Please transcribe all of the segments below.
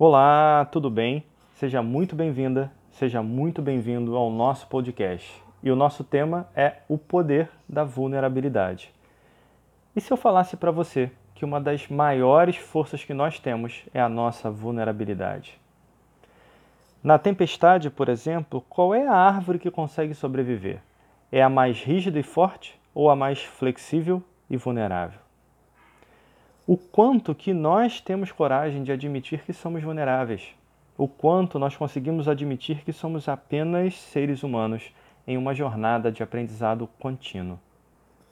Olá, tudo bem? Seja muito bem-vinda, seja muito bem-vindo ao nosso podcast. E o nosso tema é o poder da vulnerabilidade. E se eu falasse para você que uma das maiores forças que nós temos é a nossa vulnerabilidade? Na tempestade, por exemplo, qual é a árvore que consegue sobreviver? É a mais rígida e forte ou a mais flexível e vulnerável? O quanto que nós temos coragem de admitir que somos vulneráveis, o quanto nós conseguimos admitir que somos apenas seres humanos em uma jornada de aprendizado contínuo.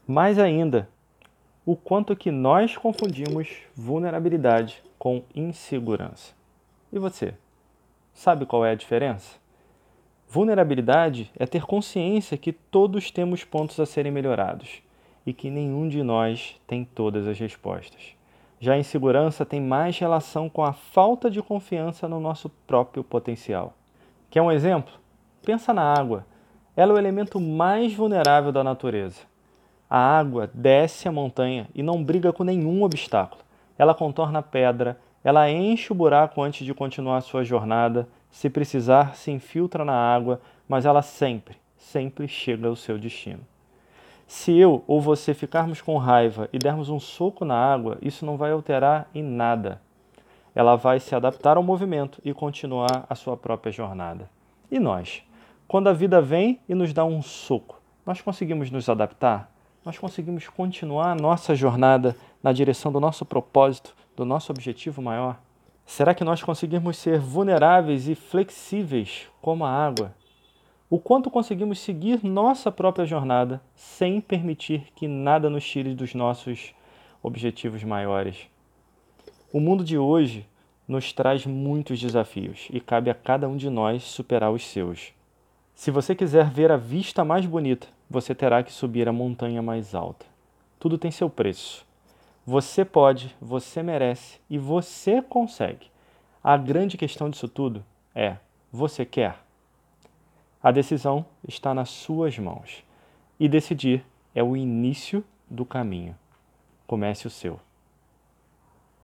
Mais ainda, o quanto que nós confundimos vulnerabilidade com insegurança. E você? Sabe qual é a diferença? Vulnerabilidade é ter consciência que todos temos pontos a serem melhorados e que nenhum de nós tem todas as respostas. Já a insegurança tem mais relação com a falta de confiança no nosso próprio potencial. Quer um exemplo? Pensa na água. Ela é o elemento mais vulnerável da natureza. A água desce a montanha e não briga com nenhum obstáculo. Ela contorna a pedra, ela enche o buraco antes de continuar sua jornada. Se precisar, se infiltra na água, mas ela sempre, sempre chega ao seu destino. Se eu ou você ficarmos com raiva e dermos um soco na água, isso não vai alterar em nada. Ela vai se adaptar ao movimento e continuar a sua própria jornada. E nós? Quando a vida vem e nos dá um soco, nós conseguimos nos adaptar? Nós conseguimos continuar a nossa jornada na direção do nosso propósito, do nosso objetivo maior? Será que nós conseguimos ser vulneráveis e flexíveis como a água? O quanto conseguimos seguir nossa própria jornada sem permitir que nada nos tire dos nossos objetivos maiores. O mundo de hoje nos traz muitos desafios e cabe a cada um de nós superar os seus. Se você quiser ver a vista mais bonita, você terá que subir a montanha mais alta. Tudo tem seu preço. Você pode, você merece e você consegue. A grande questão disso tudo é: você quer? A decisão está nas suas mãos. E decidir é o início do caminho. Comece o seu.